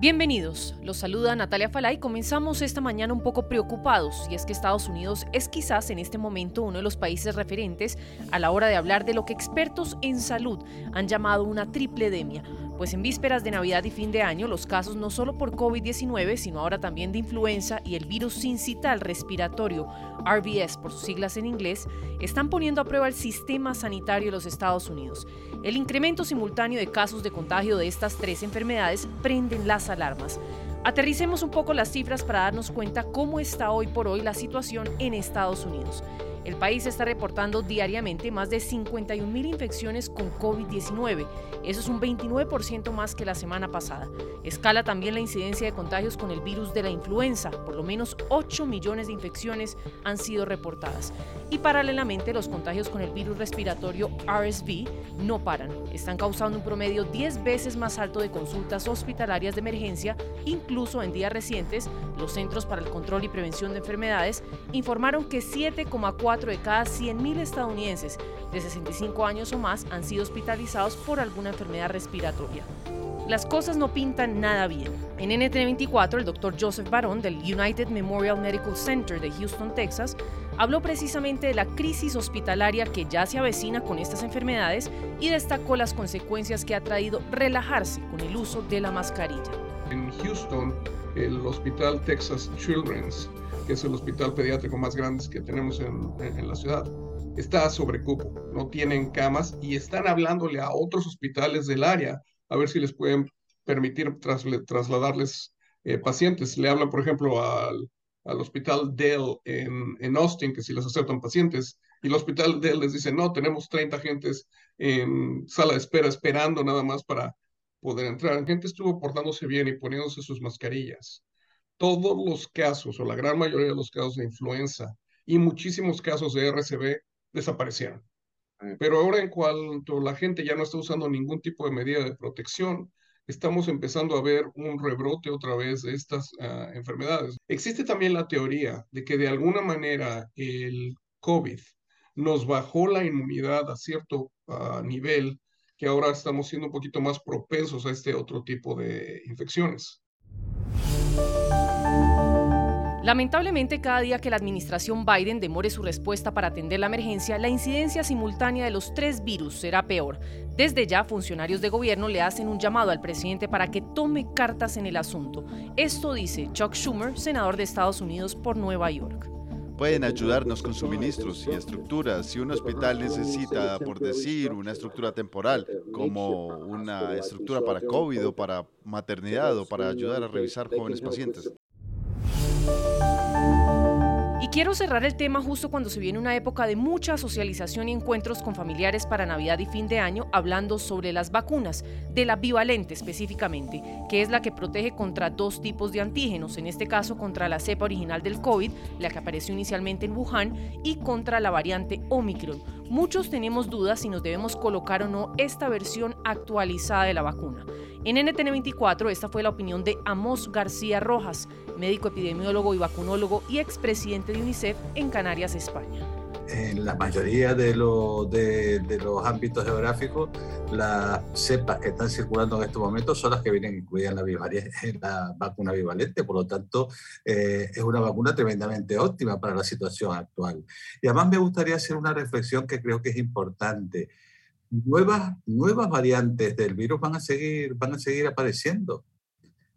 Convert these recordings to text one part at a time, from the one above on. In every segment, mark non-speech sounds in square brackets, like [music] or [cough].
Bienvenidos, los saluda Natalia Falay. Comenzamos esta mañana un poco preocupados y es que Estados Unidos es quizás en este momento uno de los países referentes a la hora de hablar de lo que expertos en salud han llamado una triple demia pues en vísperas de Navidad y fin de año los casos no solo por COVID-19, sino ahora también de influenza y el virus sincital respiratorio, RBS por sus siglas en inglés, están poniendo a prueba el sistema sanitario de los Estados Unidos. El incremento simultáneo de casos de contagio de estas tres enfermedades prenden las alarmas. Aterricemos un poco las cifras para darnos cuenta cómo está hoy por hoy la situación en Estados Unidos. El país está reportando diariamente más de 51.000 infecciones con COVID-19. Eso es un 29% más que la semana pasada. Escala también la incidencia de contagios con el virus de la influenza. Por lo menos 8 millones de infecciones han sido reportadas. Y paralelamente los contagios con el virus respiratorio RSV no paran. Están causando un promedio 10 veces más alto de consultas hospitalarias de emergencia. Incluso en días recientes, los Centros para el Control y Prevención de Enfermedades informaron que 7,4 de cada 100.000 estadounidenses de 65 años o más han sido hospitalizados por alguna enfermedad respiratoria. Las cosas no pintan nada bien. En NT24, el doctor Joseph Barón del United Memorial Medical Center de Houston, Texas, habló precisamente de la crisis hospitalaria que ya se avecina con estas enfermedades y destacó las consecuencias que ha traído relajarse con el uso de la mascarilla. En Houston, el Hospital Texas Children's que es el hospital pediátrico más grande que tenemos en, en, la ciudad, está sobre cupo, no tienen camas y están hablándole a otros hospitales del área a ver si les pueden permitir trasladarles eh, pacientes. Le hablan, por ejemplo, al, al hospital Dell en, en, Austin, que si les aceptan pacientes, y el hospital Dell les dice, no, tenemos 30 gentes en sala de espera esperando nada más para poder entrar. La gente estuvo portándose bien y poniéndose sus mascarillas todos los casos o la gran mayoría de los casos de influenza y muchísimos casos de RCB desaparecieron. Pero ahora en cuanto la gente ya no está usando ningún tipo de medida de protección, estamos empezando a ver un rebrote otra vez de estas ah, enfermedades. Existe también la teoría de que de alguna manera el COVID nos bajó la inmunidad a cierto ah, nivel que ahora estamos siendo un poquito más propensos a este otro tipo de infecciones. Lamentablemente, cada día que la administración Biden demore su respuesta para atender la emergencia, la incidencia simultánea de los tres virus será peor. Desde ya, funcionarios de gobierno le hacen un llamado al presidente para que tome cartas en el asunto. Esto dice Chuck Schumer, senador de Estados Unidos por Nueva York pueden ayudarnos con suministros y estructuras. Si un hospital necesita, por decir, una estructura temporal, como una estructura para COVID o para maternidad o para ayudar a revisar jóvenes pacientes, quiero cerrar el tema justo cuando se viene una época de mucha socialización y encuentros con familiares para Navidad y fin de año, hablando sobre las vacunas, de la bivalente específicamente, que es la que protege contra dos tipos de antígenos, en este caso contra la cepa original del COVID, la que apareció inicialmente en Wuhan, y contra la variante Omicron. Muchos tenemos dudas si nos debemos colocar o no esta versión actualizada de la vacuna. En NTN 24 esta fue la opinión de Amos García Rojas, médico epidemiólogo y vacunólogo y expresidente de UNICEF en Canarias, España. En la mayoría de, de, los ámbitos geográficos, las cepas que están circulando en estos momentos son las que vienen incluidas en la, en la vacuna bivalente, por lo tanto eh, es una vacuna tremendamente óptima para la situación actual. Y además me gustaría hacer una reflexión que creo que es importante nuevas, nuevas variantes del virus van a seguir, van a seguir apareciendo.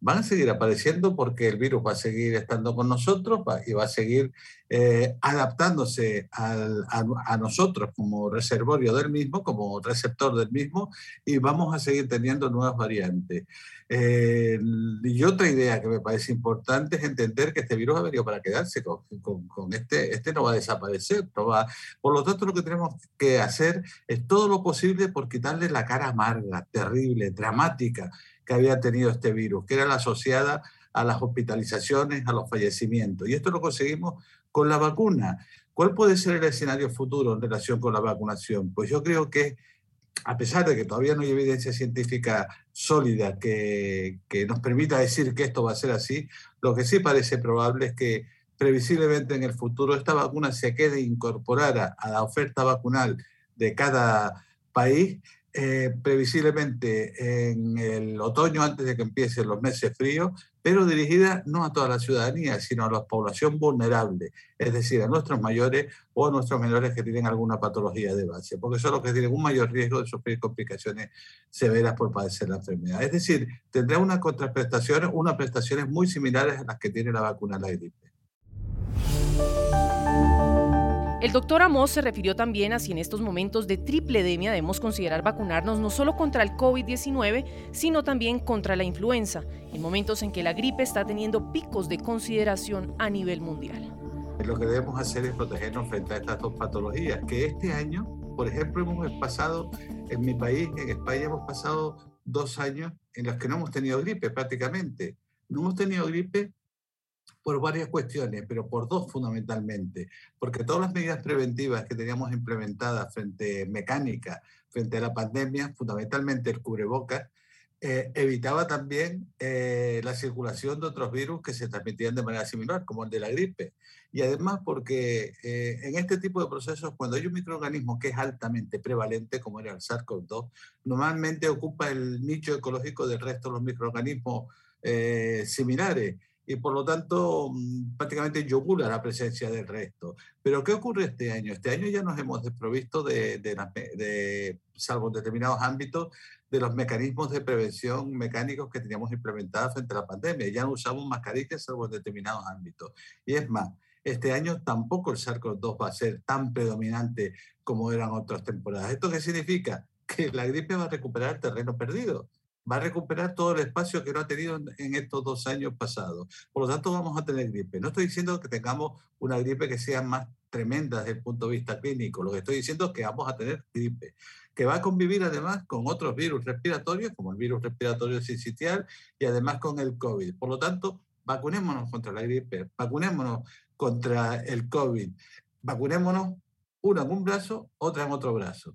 Van a seguir apareciendo porque el virus va a seguir estando con nosotros y va a seguir eh, adaptándose a, nosotros como reservorio del mismo, como receptor del mismo, y vamos a seguir teniendo nuevas variantes. Eh, y otra idea que me parece importante es entender que este virus ha venido para quedarse, con, con, este, este no va a desaparecer. No va, por lo tanto, lo que tenemos que hacer es todo lo posible por quitarle la cara amarga, terrible, dramática que había tenido este virus, que era la asociada a las hospitalizaciones, a los fallecimientos. Y esto lo conseguimos con la vacuna. ¿Cuál puede ser el escenario futuro en relación con la vacunación? Pues yo creo que a pesar de que todavía no hay evidencia científica sólida que, que, nos permita decir que esto va a ser así, lo que sí parece probable es que previsiblemente en el futuro esta vacuna se quede incorporada a la oferta vacunal de cada país eh, previsiblemente en el otoño antes de que empiecen los meses fríos, pero dirigida no a toda la ciudadanía, sino a la población vulnerable, es decir, a nuestros mayores o a nuestros menores que tienen alguna patología de base, porque son los que tienen un mayor riesgo de sufrir complicaciones severas por padecer la enfermedad. Es decir, tendrá unas contraprestaciones, unas prestaciones muy similares a las que tiene la vacuna de la gripe. El doctor Amos se refirió también a si en estos momentos de triple tripledemia debemos considerar vacunarnos no solo contra el COVID-19, sino también contra la influenza, en momentos en que la gripe está teniendo picos de consideración a nivel mundial. Lo que debemos hacer es protegernos frente a estas dos patologías, que este año, por ejemplo, hemos pasado, en mi país, en España, hemos pasado dos años en los que no hemos tenido gripe prácticamente. No hemos tenido gripe por varias cuestiones, pero por dos fundamentalmente. Porque todas las medidas preventivas que teníamos implementadas frente mecánica, frente a la pandemia, fundamentalmente el cubrebocas, eh, evitaba también eh, la circulación de otros virus que se transmitían de manera similar, como el de la gripe. Y además porque eh, en este tipo de procesos, cuando hay un microorganismo que es altamente prevalente, como era el SARS-CoV-2, normalmente ocupa el nicho ecológico del resto de los microorganismos similares y por lo tanto mm, prácticamente yogura la presencia del resto. Pero ¿qué ocurre este año? Este año ya nos hemos desprovisto de, de, salvo en determinados ámbitos, de los mecanismos de prevención mecánicos que teníamos implementados frente a la pandemia. Ya no usamos mascarillas salvo en determinados ámbitos. Y es más, este año tampoco el SARS-CoV-2 va a ser tan predominante como eran otras temporadas. ¿Esto qué significa? Que la gripe va a recuperar el terreno perdido va a recuperar todo el espacio que no ha tenido en estos dos años pasados. Por lo tanto, vamos a tener gripe. No estoy diciendo que tengamos una gripe que sea más tremenda desde el punto de vista clínico. Lo que estoy diciendo es que vamos a tener gripe, que va a convivir además con otros virus respiratorios, como el virus respiratorio sincitial y además con el COVID. Por lo tanto, vacunémonos contra la gripe, vacunémonos contra el COVID, vacunémonos una en un brazo, otra en otro brazo.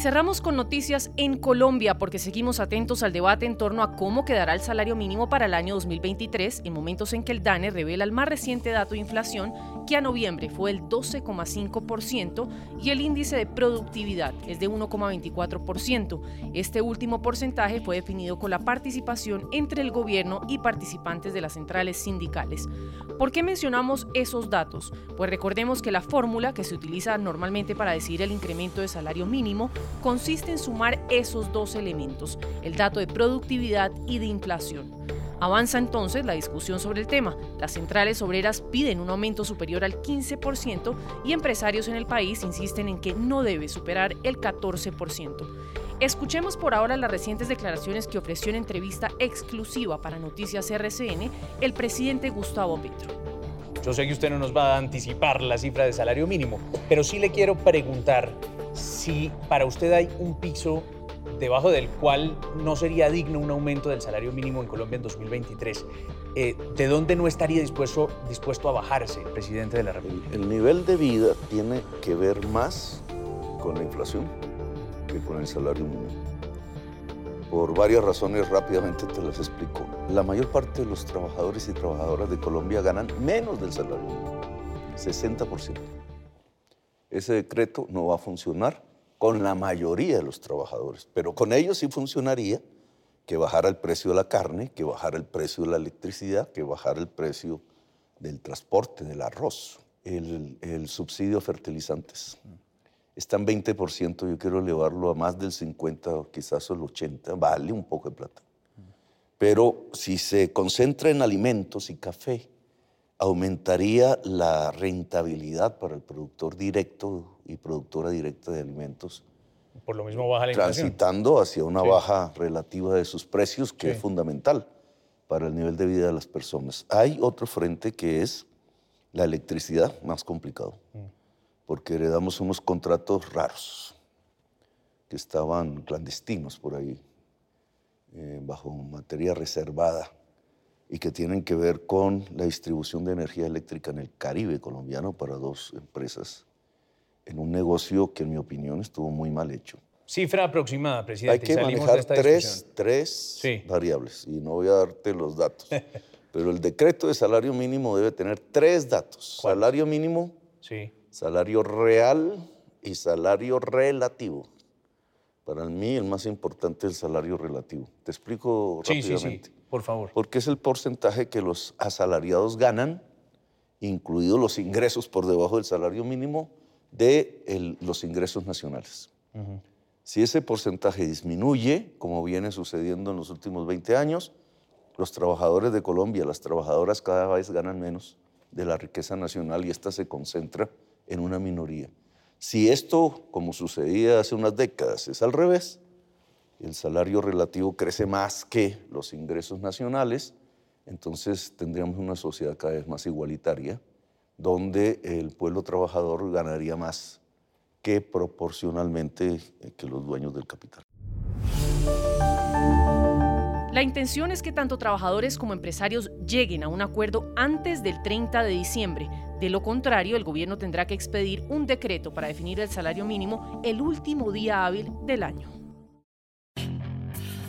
Cerramos con noticias en Colombia porque seguimos atentos al debate en torno a cómo quedará el salario mínimo para el año 2023 en momentos en que el DANE revela el más reciente dato de inflación que a noviembre fue el 12,5% y el índice de productividad es de 1,24%. Este último porcentaje fue definido con la participación entre el gobierno y participantes de las centrales sindicales. ¿Por qué mencionamos esos datos? Pues recordemos que la fórmula que se utiliza normalmente para decidir el incremento de salario mínimo consiste en sumar esos dos elementos, el dato de productividad y de inflación. Avanza entonces la discusión sobre el tema. Las centrales obreras piden un aumento superior al 15% y empresarios en el país insisten en que no debe superar el 14%. Escuchemos por ahora las recientes declaraciones que ofreció en entrevista exclusiva para Noticias RCN el presidente Gustavo Petro. Yo sé que usted no nos va a anticipar la cifra de salario mínimo, pero sí le quiero preguntar si para usted hay un piso debajo del cual no sería digno un aumento del salario mínimo en Colombia en 2023. Eh, ¿De dónde no estaría dispuesto, dispuesto a bajarse el presidente de la República? El nivel de vida tiene que ver más con la inflación que con el salario mínimo. Por varias razones rápidamente te las explico. La mayor parte de los trabajadores y trabajadoras de Colombia ganan menos del salario mínimo, 60% ese decreto no va a funcionar con la mayoría de los trabajadores, pero con ellos sí funcionaría que bajara el precio de la carne, que bajara el precio de la electricidad, que bajara el precio del transporte, del arroz, el, subsidio a fertilizantes. Está en 20%, yo quiero elevarlo a más del 50 o quizás el 80, vale un poco de plata. Pero si se concentra en alimentos y café, aumentaría la rentabilidad para el productor directo y productora directa de alimentos. Por lo mismo baja la Transitando hacia una baja relativa de sus precios, que es fundamental para el nivel de vida de las personas. Hay otro frente que es La electricidad, más complicado, mm. porque heredamos unos contratos raros que estaban clandestinos por ahí, eh, bajo materia reservada y que tienen que ver con la distribución de energía eléctrica en el Caribe colombiano para dos empresas, en un negocio que en mi opinión estuvo muy mal hecho. Cifra aproximada, presidente. Hay que manejar tres, tres variables y no voy a darte los datos. [laughs] pero el decreto de salario mínimo debe tener tres datos. Salario mínimo, sí. salario real y salario relativo. Para mí el más importante es el salario relativo. Te explico rápidamente. Sí, sí, por favor. Porque es el porcentaje que los asalariados ganan, incluidos los ingresos por debajo del salario mínimo, de los ingresos nacionales. Si ese porcentaje disminuye, como viene sucediendo en los últimos 20 años, los trabajadores de Colombia, las trabajadoras cada vez ganan menos de la riqueza nacional y esta se concentra en una minoría. Si esto, como sucedía hace unas décadas, es al revés, el salario relativo crece más que los ingresos nacionales, entonces tendríamos una sociedad cada vez más igualitaria, donde el pueblo trabajador ganaría más que proporcionalmente eh, que los dueños del capital. La intención es que tanto trabajadores como empresarios lleguen a un acuerdo antes del 30 de diciembre. De lo contrario, el gobierno tendrá que expedir un decreto para definir el salario mínimo el último día hábil del año.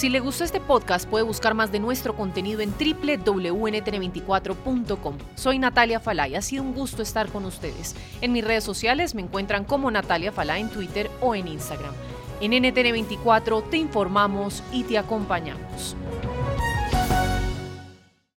Si le gustó este podcast, puede buscar más de nuestro contenido en www.ntn24.com. Soy Natalia Falay, ha sido un gusto estar con ustedes. En mis redes sociales me encuentran como Natalia Falay en Twitter o en Instagram. En NTN24 te informamos y te acompañamos.